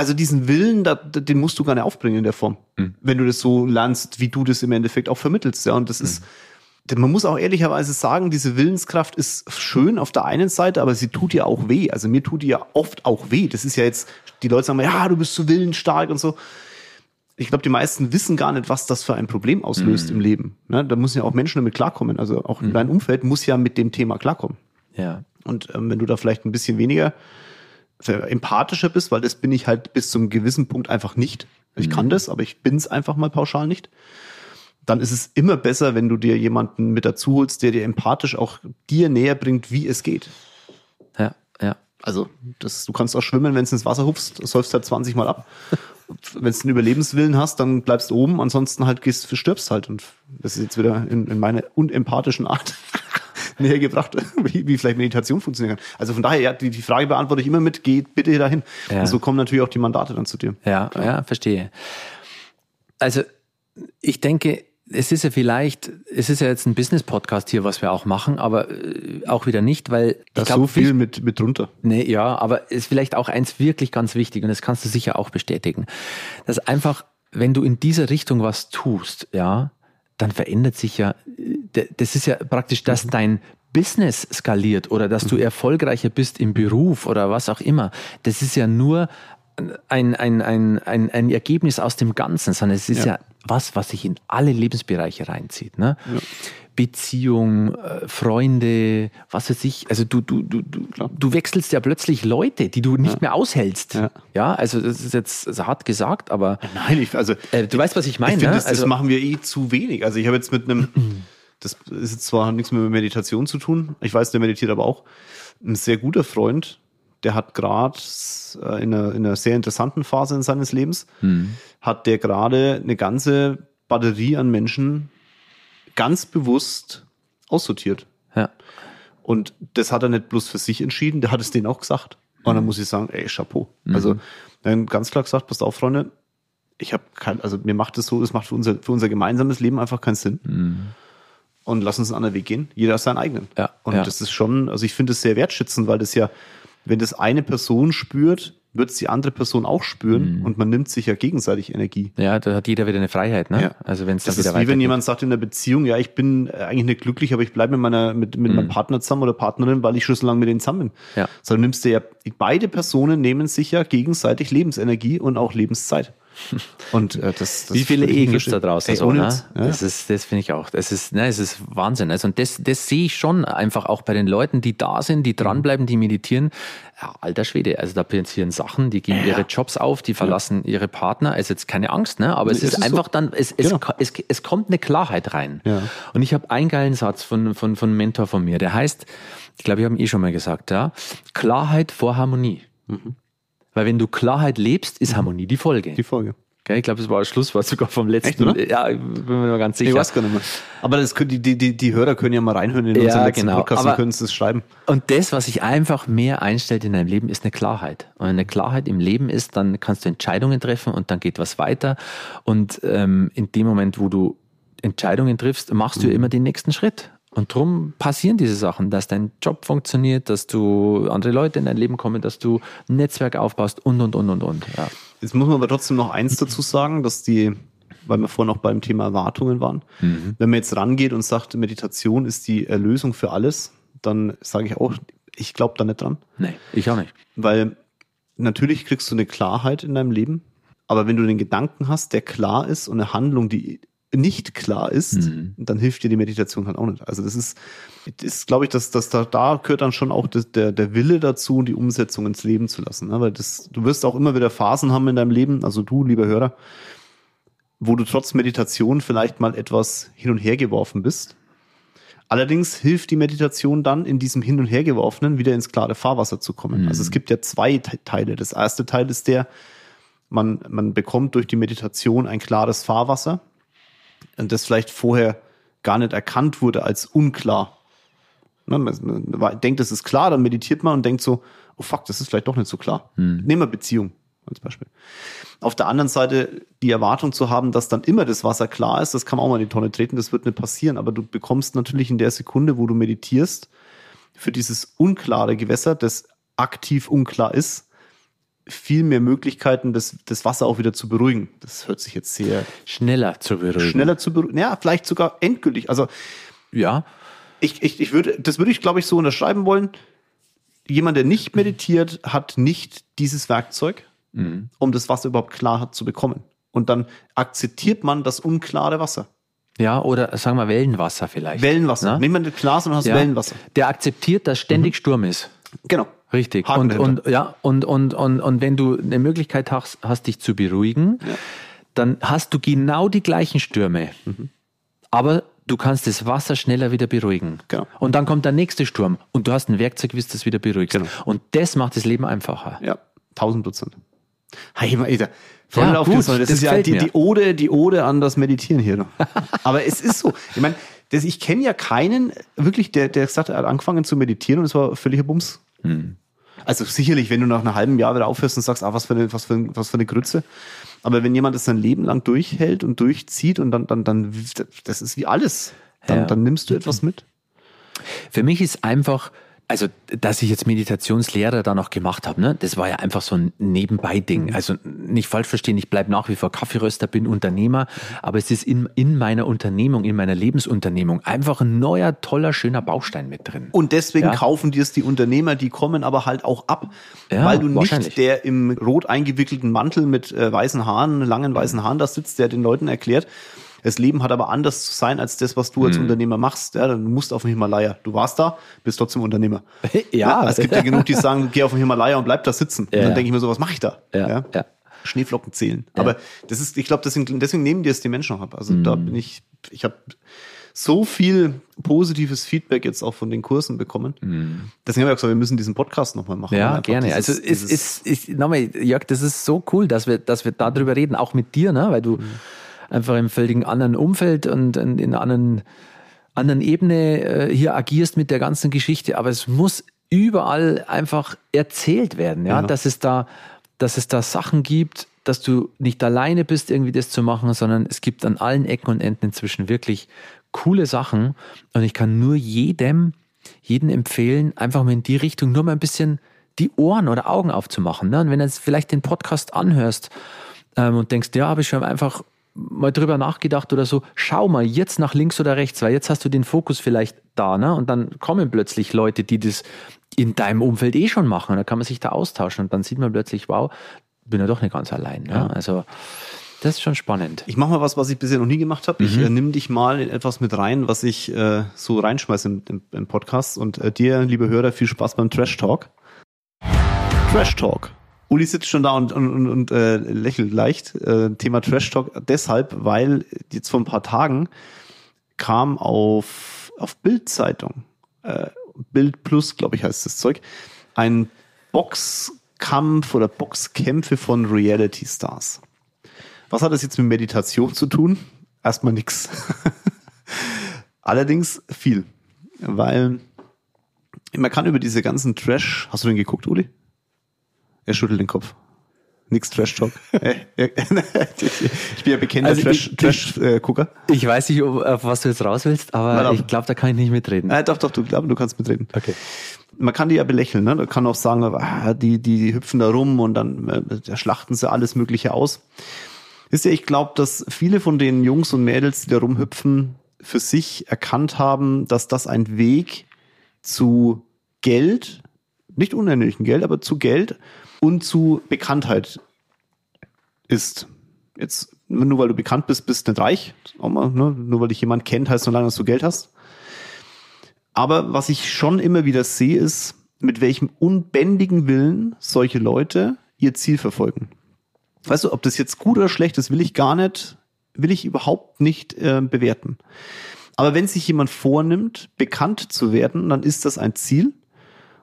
also diesen Willen, da, den musst du gar nicht aufbringen in der Form. Wenn du das so lernst, wie du das im Endeffekt auch vermittelst. Ja, und das ist, denn man muss auch ehrlicherweise sagen, diese Willenskraft ist schön auf der einen Seite, aber sie tut ja auch weh. Also mir tut die ja oft auch weh. Das ist ja jetzt, die Leute sagen mal, ja, du bist so willensstark und so. Ich glaube, die meisten wissen gar nicht, was das für ein Problem auslöst im Leben. Ne? Da müssen ja auch Menschen damit klarkommen. Also auch dein Umfeld muss ja mit dem Thema klarkommen. Ja. Und ähm, wenn du da vielleicht ein bisschen weniger empathischer bist, weil das bin ich halt bis zum gewissen Punkt einfach nicht. Ich kann das, aber ich bin's einfach mal pauschal nicht. Dann ist es immer besser, wenn du dir jemanden mit dazu holst, der dir empathisch auch dir näher bringt, wie es geht. Ja, ja. Also, das, du kannst auch schwimmen, wenn du ins Wasser hupfst, säufst halt 20 Mal ab. wenn du einen Überlebenswillen hast, dann bleibst du oben, ansonsten halt gehst, stirbst halt. Und das ist jetzt wieder in, in meine unempathischen Art näher gebracht, wie, wie vielleicht Meditation funktionieren kann. Also von daher, ja, die, die Frage beantworte ich immer mit, geh bitte dahin. Ja. Und so kommen natürlich auch die Mandate dann zu dir. Ja, ja, verstehe. Also, ich denke, es ist ja vielleicht, es ist ja jetzt ein Business-Podcast hier, was wir auch machen, aber äh, auch wieder nicht, weil Da ich glaub, so viel mit, mit drunter. Nee, ja, aber ist vielleicht auch eins wirklich ganz wichtig und das kannst du sicher auch bestätigen, dass einfach, wenn du in dieser Richtung was tust, ja, dann verändert sich ja, äh, das ist ja praktisch, dass dein Business skaliert oder dass du erfolgreicher bist im Beruf oder was auch immer. Das ist ja nur ein, ein, ein, ein, ein Ergebnis aus dem Ganzen, sondern es ist ja, Ja. was, was sich in alle Lebensbereiche reinzieht. Ne? Beziehung, äh, Freunde, was weiß ich. Also du, du, du, du, du wechselst ja plötzlich Leute, die du nicht mehr aushältst. Ja. Ja. also das ist jetzt also hart gesagt, aber Nein, ich, also äh, du weißt, was ich meine. Ich finde, ne? das, das machen wir eh zu wenig. Also ich habe jetzt mit einem, das ist jetzt zwar nichts mehr mit Meditation zu tun, ich weiß, der meditiert aber auch, ein sehr guter Freund, der hat gerade äh, in, einer, in einer sehr interessanten Phase in seines Lebens, hat der gerade eine ganze Batterie an Menschen ganz bewusst aussortiert. ja. Und das hat er nicht bloß für sich entschieden, der hat es denen auch gesagt. Und dann muss ich sagen, ey, Chapeau. Also, dann ganz klar gesagt, passt auf, Freunde, ich habe kein, also mir macht es so, es macht für unser, für unser gemeinsames Leben einfach keinen Sinn. Und lass uns einen anderen Weg gehen. Jeder aus seinen eigenen. Ja, Und ja. das ist schon, also ich finde es sehr wertschätzend, weil das ja, wenn das eine Person spürt, wird es die andere Person auch spüren und man nimmt sich ja gegenseitig Energie. ja, da hat jeder wieder eine Freiheit. Ne? Ja. Also wenn es dann Das wieder ist wie wenn jemand sagt in der Beziehung, ja, ich bin äh, eigentlich nicht glücklich, aber ich bleibe mit meiner, mit, mit meinem Partner zusammen oder Partnerin, weil ich schon so lange mit denen zusammen bin. Mhm. Ja. So, nimmst du ja, beide Personen nehmen sich ja gegenseitig Lebensenergie und auch Lebenszeit. Und äh, das, das Wie viele Ehen nicht gibt's da draußen Ey, so, ne? Ja. Das ist, das finde ich auch. Das ist, ne, es ist Wahnsinn. Also, und das, das sehe ich schon einfach auch bei den Leuten, die da sind, die dranbleiben, die meditieren. Ja, alter Schwede. Also, da passieren Sachen, die geben ihre Jobs auf, die verlassen ihre Partner. Also, jetzt keine Angst, ne? Aber es Nee, ist es ist einfach so. dann, es, es, Genau. es, es kommt eine Klarheit rein. Ja. Und ich habe einen geilen Satz von, von, von einem Mentor von mir, der heißt, ich glaube, ich habe ihn eh schon mal gesagt, ja. Klarheit vor Harmonie. Weil wenn du Klarheit lebst, ist Harmonie die Folge. Die Folge. Gell, Ich glaube, das war das Schlusswort sogar vom letzten. Echt? Ja, ich bin mir ganz Ich sicher. weiß gar nicht mehr. Aber das können, die, die, die, die Hörer können ja mal reinhören in Ja, unseren letzten genau. Podcast Aber- und können es schreiben. Und das, was sich einfach mehr einstellt in deinem Leben, ist eine Klarheit. Und wenn eine Klarheit im Leben ist, dann kannst du Entscheidungen treffen und dann geht was weiter. Und ähm, in dem Moment, wo du Entscheidungen triffst, machst du ja immer den nächsten Schritt. Und drum passieren diese Sachen, dass dein Job funktioniert, dass du andere Leute in dein Leben kommen, dass du ein Netzwerk aufbaust und, und, und, und, und. Ja. Jetzt muss man aber trotzdem noch eins dazu sagen, dass die, weil wir vorhin noch beim Thema Erwartungen waren, wenn man jetzt rangeht und sagt, Meditation ist die Erlösung für alles, dann sage ich auch, ich glaube da nicht dran. Nee, ich auch nicht. Weil natürlich kriegst du eine Klarheit in deinem Leben, aber wenn du den Gedanken hast, der klar ist und eine Handlung, die nicht klar ist, Mhm. dann hilft dir die Meditation halt auch nicht. Also das ist, ist glaube ich, dass, dass da, da gehört dann schon auch das, der, der Wille dazu, die Umsetzung ins Leben zu lassen. Ne? Weil das, du wirst auch immer wieder Phasen haben in deinem Leben, also du, lieber Hörer, wo du trotz Meditation vielleicht mal etwas hin und her geworfen bist. Allerdings hilft die Meditation dann, in diesem Hin- und Hergeworfenen wieder ins klare Fahrwasser zu kommen. Also es gibt ja zwei Te- Teile. Das erste Teil ist der, man, man bekommt durch die Meditation ein klares Fahrwasser, das vielleicht vorher gar nicht erkannt wurde als unklar. Ne, Man, denkt, es ist klar, dann meditiert man und denkt so, oh fuck, das ist vielleicht doch nicht so klar. Nehmen wir Beziehung als Beispiel. Auf der anderen Seite die Erwartung zu haben, dass dann immer das Wasser klar ist, das kann man auch mal in die Tonne treten, das wird nicht passieren, aber du bekommst natürlich in der Sekunde, wo du meditierst, für dieses unklare Gewässer, das aktiv unklar ist, viel mehr Möglichkeiten, das, das Wasser auch wieder zu beruhigen. Das hört sich jetzt sehr Schneller zu beruhigen. schneller zu beruhigen. Ja, vielleicht sogar endgültig. Also Ja. ich, ich, ich würde, das würde ich, glaube ich, so unterschreiben wollen. Jemand, der nicht meditiert, hat nicht dieses Werkzeug, um das Wasser überhaupt klar zu bekommen. Und dann akzeptiert man das unklare Wasser. Ja, oder sagen wir Wellenwasser vielleicht. Wellenwasser. Na? Nimm mal das Glas und hast Ja. Wellenwasser. Der akzeptiert, dass ständig Sturm ist. Genau. Richtig. Haken Und, dahinter. und, ja, und, und, und, und wenn du eine Möglichkeit hast, hast dich zu beruhigen, dann hast du genau die gleichen Stürme. Mhm. Aber du kannst das Wasser schneller wieder beruhigen. Genau. Und dann kommt der nächste Sturm und du hast ein Werkzeug, wie du das wieder beruhigst. Genau. Und das macht das Leben einfacher. Ja, 1000 Prozent. Hey, voll Ja, gut, das, das ist ja die, die Ode, die Ode an das Meditieren hier. Aber es ist so. Ich meine, das, ich kenne ja keinen, wirklich, der, der gesagt hat, er hat angefangen zu meditieren und es war völliger Bums. Hm. Also sicherlich, wenn du nach einem halben Jahr wieder aufhörst und sagst, ah, was für eine, was für, ein- was für eine Grütze. Aber wenn jemand das sein Leben lang durchhält und durchzieht und dann, dann, dann, das ist wie alles. Dann, Ja. dann nimmst du etwas mit. Für mich ist einfach, also dass ich jetzt Meditationslehrer da noch gemacht habe, ne, das war ja einfach so ein Nebenbei-Ding. Also nicht falsch verstehen, ich bleibe nach wie vor Kaffeeröster, bin Unternehmer, aber es ist in, in meiner Unternehmung, in meiner Lebensunternehmung einfach ein neuer, toller, schöner Baustein mit drin. Und deswegen Ja. kaufen dir es die Unternehmer, die kommen aber halt auch ab, Ja, weil du nicht der im rot eingewickelten Mantel mit äh, weißen Haaren, langen weißen Haaren da sitzt, der den Leuten erklärt, das Leben hat aber anders zu sein als das, was du Mhm. als Unternehmer machst. Ja, dann musst du auf den Himalaya. Du warst da, bist trotzdem Unternehmer. Ja. es gibt ja genug, die sagen, geh auf den Himalaya und bleib da sitzen. und Ja. dann denke ich mir so, was mache ich da? Ja, ja. Schneeflocken zählen. Aber das ist, ich glaube, deswegen, deswegen nehmen die es die Menschen auch ab. Also Mhm. da bin ich, ich habe so viel positives Feedback jetzt auch von den Kursen bekommen. Deswegen habe ich gesagt, wir müssen diesen Podcast nochmal machen. Mhm. Ja, gerne. dieses- also es dieses- ist, ist, nochmal, Jörg, das ist so cool, dass wir, dass wir darüber reden, auch mit dir, ne? weil du Mhm. Einfach im völligen anderen Umfeld und in, in einer anderen, anderen Ebene äh, hier agierst mit der ganzen Geschichte. Aber es muss überall einfach erzählt werden, ja, Ja. dass es da, dass es da Sachen gibt, dass du nicht alleine bist, irgendwie das zu machen, sondern es gibt an allen Ecken und Enden inzwischen wirklich coole Sachen. Und ich kann nur jedem, jeden empfehlen, einfach mal in die Richtung nur mal ein bisschen die Ohren oder Augen aufzumachen. Ne? Und wenn du jetzt vielleicht den Podcast anhörst ähm, und denkst, ja, habe ich schon einfach mal drüber nachgedacht oder so, schau mal jetzt nach links oder rechts, weil jetzt hast du den Fokus vielleicht da, ne? Und dann kommen plötzlich Leute, die das in deinem Umfeld eh schon machen. Und dann kann man sich da austauschen und dann sieht man plötzlich, wow, bin ja doch nicht ganz allein. Ne? Also das ist schon spannend. Ich mache mal was, was ich bisher noch nie gemacht habe. Mhm. Ich äh, nimm dich mal in etwas mit rein, was ich äh, so reinschmeiße im, im, im Podcast. Und äh, dir, liebe Hörer, viel Spaß beim Trash Talk. Trash Talk. Uli sitzt schon da und, und, und, äh, lächelt leicht. Äh, Thema Trash Talk deshalb, weil jetzt vor ein paar Tagen kam auf, auf Bild-Zeitung, äh, Bild Plus, glaube ich, heißt das Zeug, ein Boxkampf oder Boxkämpfe von Reality Stars. Was hat das jetzt mit Meditation zu tun? Erstmal nix. Allerdings viel. Weil man kann über diese ganzen Trash. Hast du den geguckt, Uli? Er schüttelt den Kopf. Nix Trash-Talk. ich bin ja bekennender Also ich- Trash-Gucker. Ich weiß nicht, ob- auf was du jetzt raus willst, aber dann. ich glaube, da kann ich nicht mitreden. äh, doch, doch, du glaubst, du kannst mitreden. Okay. man kann die ja belächeln, ne? Man kann auch sagen, ah, die, die, hüpfen da rum und dann äh, da schlachten sie alles Mögliche aus. Wisst ihr, ich glaube, dass viele von den Jungs und Mädels, die da rumhüpfen, für sich erkannt haben, dass das ein Weg zu Geld, nicht unerheblichen Geld, aber zu Geld und zu Bekanntheit ist. Jetzt, nur weil du bekannt bist, bist du nicht reich. Auch mal, ne? Nur weil dich jemand kennt, heißt nur lange, dass du Geld hast. Aber was ich schon immer wieder sehe, ist, mit welchem unbändigen Willen solche Leute ihr Ziel verfolgen. Weißt du, ob das jetzt gut oder schlecht ist, will ich gar nicht, will ich überhaupt nicht äh, bewerten. Aber wenn sich jemand vornimmt, bekannt zu werden, dann ist das ein Ziel.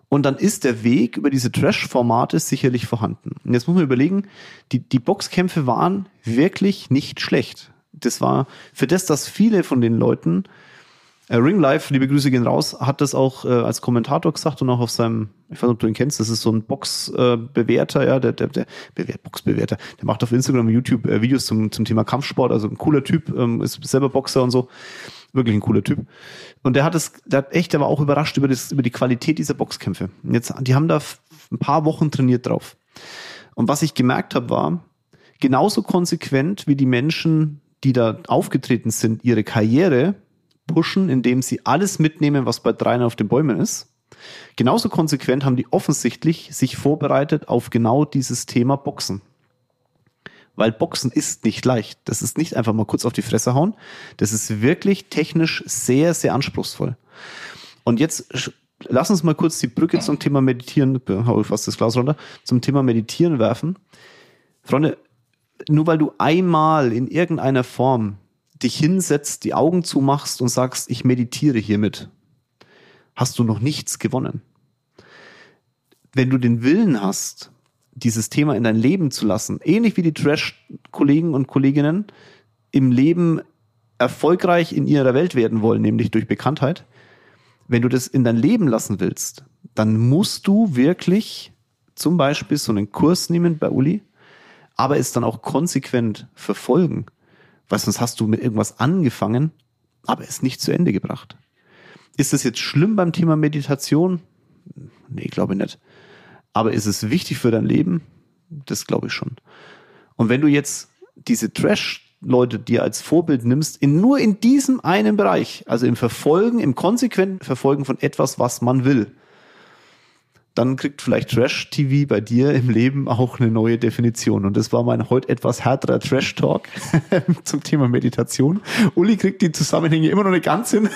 Und dann ist der Weg über diese Trash-Formate sicherlich vorhanden. Und jetzt muss man überlegen, die, die Boxkämpfe waren wirklich nicht schlecht. Das war für das, dass viele von den Leuten äh, Ring Life, liebe Grüße gehen raus, hat das auch äh, als Kommentator gesagt und auch auf seinem, ich weiß nicht, ob du ihn kennst, das ist so ein Boxbewerter, äh, ja, der, der, der Bewert, Boxbewerter, der macht auf Instagram und YouTube äh, Videos zum, zum Thema Kampfsport, also ein cooler Typ, ähm, ist selber Boxer und so, wirklich ein cooler Typ. Und der hat es, der hat echt, der war auch überrascht über, das, über die Qualität dieser Boxkämpfe. Jetzt, die haben da ein paar Wochen trainiert drauf. Und was ich gemerkt habe, war, genauso konsequent wie die Menschen, die da aufgetreten sind, ihre Karriere pushen, indem sie alles mitnehmen, was bei dreien auf den Bäumen ist. Genauso konsequent haben die offensichtlich sich vorbereitet auf genau dieses Thema Boxen. Weil Boxen ist nicht leicht. Das ist nicht einfach mal kurz auf die Fresse hauen. Das ist wirklich technisch sehr, sehr anspruchsvoll. Und jetzt lass uns mal kurz die Brücke zum Thema Meditieren, hau ich fast das Glas runter, zum Thema Meditieren werfen. Freunde, nur weil du einmal in irgendeiner Form dich hinsetzt, die Augen zumachst und sagst, ich meditiere hiermit, hast du noch nichts gewonnen. Wenn du den Willen hast, dieses Thema in dein Leben zu lassen, ähnlich wie die Trash-Kollegen und Kolleginnen im Leben erfolgreich in ihrer Welt werden wollen, nämlich durch Bekanntheit, wenn du das in dein Leben lassen willst, dann musst du wirklich zum Beispiel so einen Kurs nehmen bei Uli, aber es dann auch konsequent verfolgen weil sonst hast du mit irgendwas angefangen, aber es nicht zu Ende gebracht. Ist das jetzt schlimm beim Thema Meditation? Nee, glaube ich nicht. Aber ist es wichtig für dein Leben? Das glaube ich schon. Und wenn du jetzt diese Trash-Leute dir als Vorbild nimmst, in nur in diesem einen Bereich, also im Verfolgen, im konsequenten Verfolgen von etwas, was man will, dann kriegt vielleicht Trash-TV bei dir im Leben auch eine neue Definition. Und das war mein heute etwas härterer Trash-Talk zum Thema Meditation. Uli kriegt die Zusammenhänge immer noch nicht ganz hin.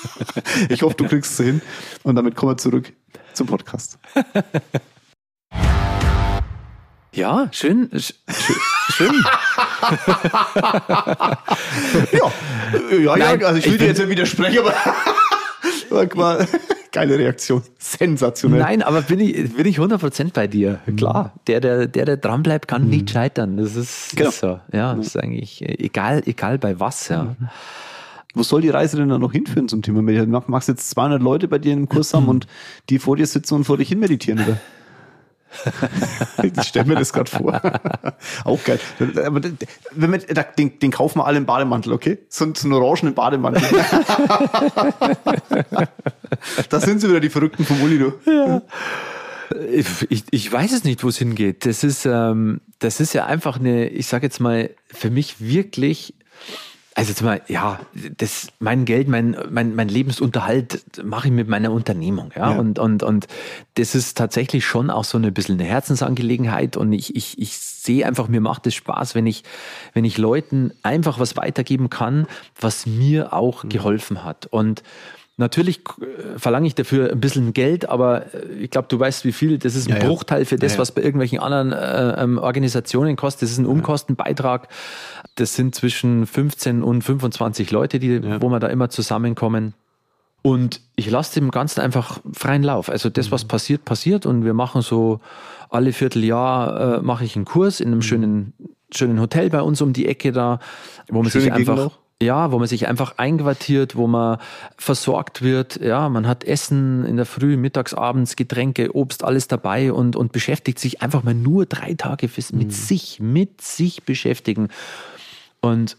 ich hoffe, du kriegst sie hin. Und damit kommen wir zurück zum Podcast. Ja, schön. Schön. ja, ja, ja, also ich will dir jetzt ja widersprechen, aber mal, geile Reaktion. Sensationell. Nein, aber bin ich, bin ich 100% bei dir. Klar. Der, der, der, der dran bleibt, kann mhm. nicht scheitern. Das ist, genau. ist so. Ja, das ist eigentlich egal, egal bei was, ja. Mhm. Wo soll die Reise denn dann noch hinführen zum Thema Meditation? Du magst jetzt 200 Leute bei dir im Kurs haben und die vor dir sitzen und vor dich hin meditieren, oder? ich stelle mir das gerade vor. Auch geil. Aber wenn wir, den, den kaufen wir alle im Bademantel, okay? So, so einen orangenen Bademantel. da sind sie wieder, die Verrückten vom Uli, du. Ja. Ich, ich weiß es nicht, wo es hingeht. Das ist, ähm, das ist ja einfach eine, ich sage jetzt mal, für mich wirklich also jetzt mal, ja, das, mein Geld, mein, mein, mein Lebensunterhalt mache ich mit meiner Unternehmung, ja? ja. Und, und, und das ist tatsächlich schon auch so eine bisschen eine Herzensangelegenheit und ich, ich, ich sehe einfach, mir macht es Spaß, wenn ich, wenn ich Leuten einfach was weitergeben kann, was mir auch mhm. geholfen hat. Und Natürlich äh, verlange ich dafür ein bisschen Geld, aber äh, ich glaube, du weißt, wie viel. Das ist ein ja, Bruchteil für das, ja, was bei irgendwelchen anderen äh, ähm, Organisationen kostet. Das ist ein Umkostenbeitrag. Das sind zwischen 15 und 25 Leute, die, wo wir da immer zusammenkommen. Und ich lasse dem Ganzen einfach freien Lauf. Also das, was mhm. passiert, passiert. Und wir machen so alle Vierteljahr äh, mache ich einen Kurs in einem mhm. schönen, schönen Hotel bei uns um die Ecke da, wo man Schöne sich einfach ja, wo man sich einfach einquartiert, wo man versorgt wird. Ja, man hat Essen in der Früh, mittags, abends, Getränke, Obst, alles dabei und, und beschäftigt sich einfach mal nur drei Tage mit mhm. sich, mit sich beschäftigen. Und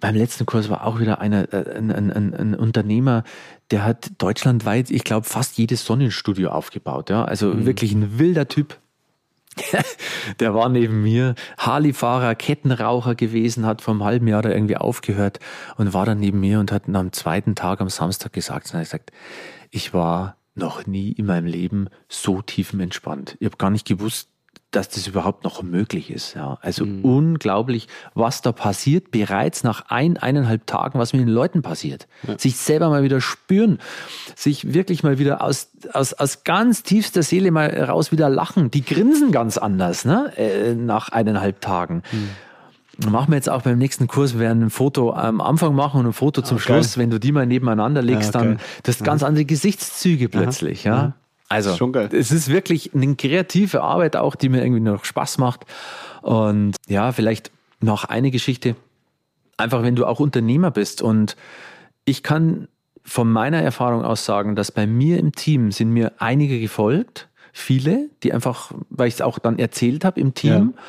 beim letzten Kurs war auch wieder einer, äh, ein, ein, ein, ein Unternehmer, der hat deutschlandweit, ich glaube, fast jedes Sonnenstudio aufgebaut. Ja, also mhm. wirklich ein wilder Typ. der war neben mir, Harley-Fahrer, Kettenraucher gewesen, hat vor einem halben Jahr da irgendwie aufgehört und war dann neben mir und hat am zweiten Tag am Samstag gesagt, er gesagt, ich war noch nie in meinem Leben so tiefenentspannt. Ich habe gar nicht gewusst, dass das überhaupt noch möglich ist. Ja. Also mhm. unglaublich, was da passiert, bereits nach ein, eineinhalb Tagen, was mit den Leuten passiert. Ja. Sich selber mal wieder spüren, sich wirklich mal wieder aus, aus, aus ganz tiefster Seele mal raus wieder lachen. Die grinsen ganz anders ne? Äh, nach eineinhalb Tagen. Mhm. Machen wir jetzt auch beim nächsten Kurs, wir werden ein Foto am Anfang machen und ein Foto zum okay. Schluss. Wenn du die mal nebeneinander legst, ja, okay. dann das ganz andere Gesichtszüge plötzlich. Aha. Ja. Also, schon geil. es ist wirklich eine kreative Arbeit auch, die mir irgendwie noch Spaß macht. Und ja, vielleicht noch eine Geschichte. Einfach, wenn du auch Unternehmer bist und ich kann von meiner Erfahrung aus sagen, dass bei mir im Team sind mir einige gefolgt, viele, die einfach, weil ich es auch dann erzählt habe im Team. Ja.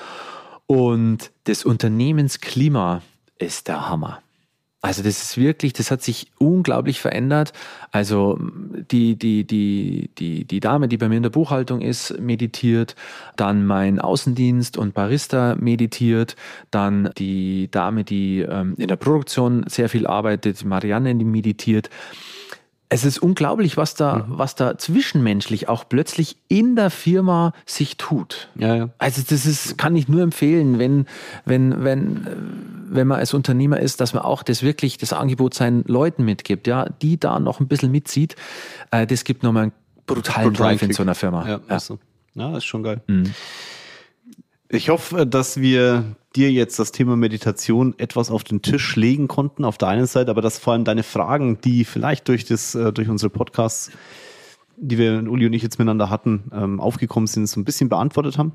Und das Unternehmensklima ist der Hammer. Also das ist wirklich, das hat sich unglaublich verändert. Also die, die, die, die, die Dame, die bei mir in der Buchhaltung ist, meditiert, dann mein Außendienst und Barista meditiert, dann die Dame, die ähm, in der Produktion sehr viel arbeitet, Marianne, die meditiert. Es ist unglaublich, was da, mhm. was da zwischenmenschlich auch plötzlich in der Firma sich tut. Ja, ja. Also das ist, kann ich nur empfehlen, wenn, wenn, wenn, wenn man als Unternehmer ist, dass man auch das wirklich, das Angebot seinen Leuten mitgibt, ja, die da noch ein bisschen mitzieht. Äh, das gibt nochmal einen brutalen Drive in so einer Firma. Ja, ja. So. ja ist schon geil. Mhm. Ich hoffe, dass wir dir jetzt das Thema Meditation etwas auf den Tisch legen konnten, auf der einen Seite, aber dass vor allem deine Fragen, die vielleicht durch das, äh, durch unsere Podcasts, die wir, Uli und ich jetzt miteinander hatten, ähm, aufgekommen sind, so ein bisschen beantwortet haben.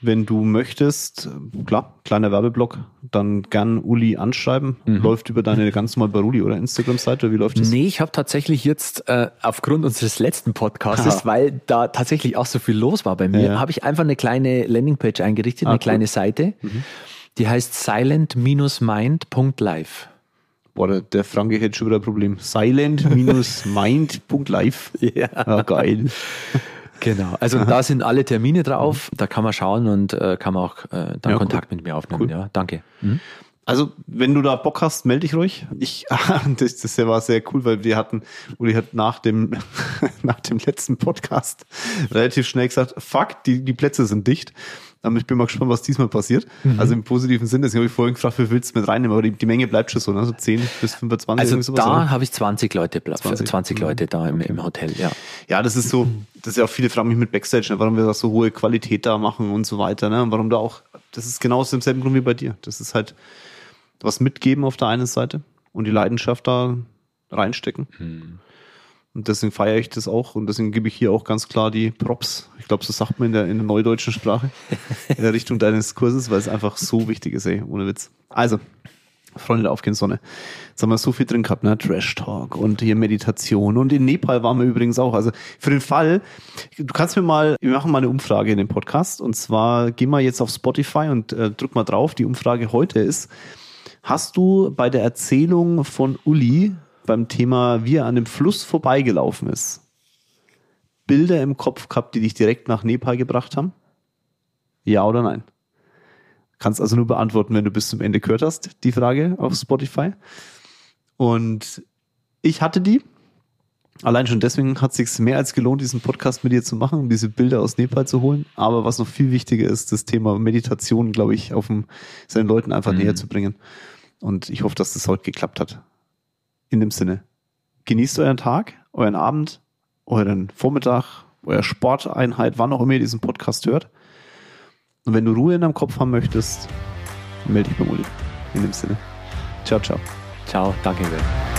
Wenn du möchtest, klar, kleiner Werbeblock, dann gern Uli anschreiben. Mhm. Läuft über deine ganz normal Baruli oder Instagram-Seite? Wie läuft das? Nee, ich habe tatsächlich jetzt äh, aufgrund unseres letzten Podcasts, weil da tatsächlich auch so viel los war bei mir, ja. habe ich einfach eine kleine Landingpage eingerichtet, ah, eine cool. kleine Seite. Mhm. Die heißt silent-mind.live. Boah, der, Franke hätte schon wieder ein Problem. Silent-mind.live. ja. Ah, geil. Genau, also Aha. da sind alle Termine drauf, da kann man schauen und äh, kann man auch äh, dann ja, Kontakt cool. mit mir aufnehmen. Cool. Ja, danke. Mhm. Also, wenn du da Bock hast, melde dich ruhig. Ich, das, das war sehr cool, weil wir hatten, Uli hat nach dem, nach dem letzten Podcast relativ schnell gesagt, fuck, die, die Plätze sind dicht. Ich bin mal gespannt, was diesmal passiert. Mhm. Also im positiven Sinne, deswegen habe ich vorhin gefragt, wie willst du mit reinnehmen, aber die, die Menge bleibt schon so, ne? so 10 bis 25. Also da habe ich 20 Leute, 20, 20 mhm. Leute da im, im, Hotel, ja. Ja, das ist so, das ist ja auch viele fragen mich mit Backstage, ne? warum wir da so hohe Qualität da machen und so weiter, ne? Und warum da auch, das ist genau aus demselben Grund wie bei dir. Das ist halt was mitgeben auf der einen Seite und die Leidenschaft da reinstecken. Mhm. Und deswegen feiere ich das auch und deswegen gebe ich hier auch ganz klar die Props. Ich glaube, so sagt man in der, in der neudeutschen Sprache, in der Richtung deines Kurses, weil es einfach so wichtig ist, ey, ohne Witz. Also, Freunde der Sonne. Jetzt haben wir so viel drin gehabt, ne? Trash Talk und hier Meditation. Und in Nepal waren wir übrigens auch. Also für den Fall, du kannst mir mal, wir machen mal eine Umfrage in dem Podcast. Und zwar geh mal jetzt auf Spotify und äh, drück mal drauf. Die Umfrage heute ist, hast du bei der Erzählung von Uli beim Thema, wie er an dem Fluss vorbeigelaufen ist, Bilder im Kopf gehabt, die dich direkt nach Nepal gebracht haben? Ja oder nein? Kannst also nur beantworten, wenn du bis zum Ende gehört hast, die Frage auf Spotify. Und ich hatte die. Allein schon deswegen hat es sich mehr als gelohnt, diesen Podcast mit dir zu machen, um diese Bilder aus Nepal zu holen. Aber was noch viel wichtiger ist, das Thema Meditation, glaube ich, auf dem, seinen Leuten einfach mhm. näher zu bringen. Und ich hoffe, dass das heute geklappt hat in dem Sinne, genießt euren Tag, euren Abend, euren Vormittag, eure Sporteinheit, wann auch immer ihr diesen Podcast hört. Und wenn du Ruhe in deinem Kopf haben möchtest, melde dich bei Uli. In dem Sinne. Ciao, ciao. Ciao, danke. Sehr.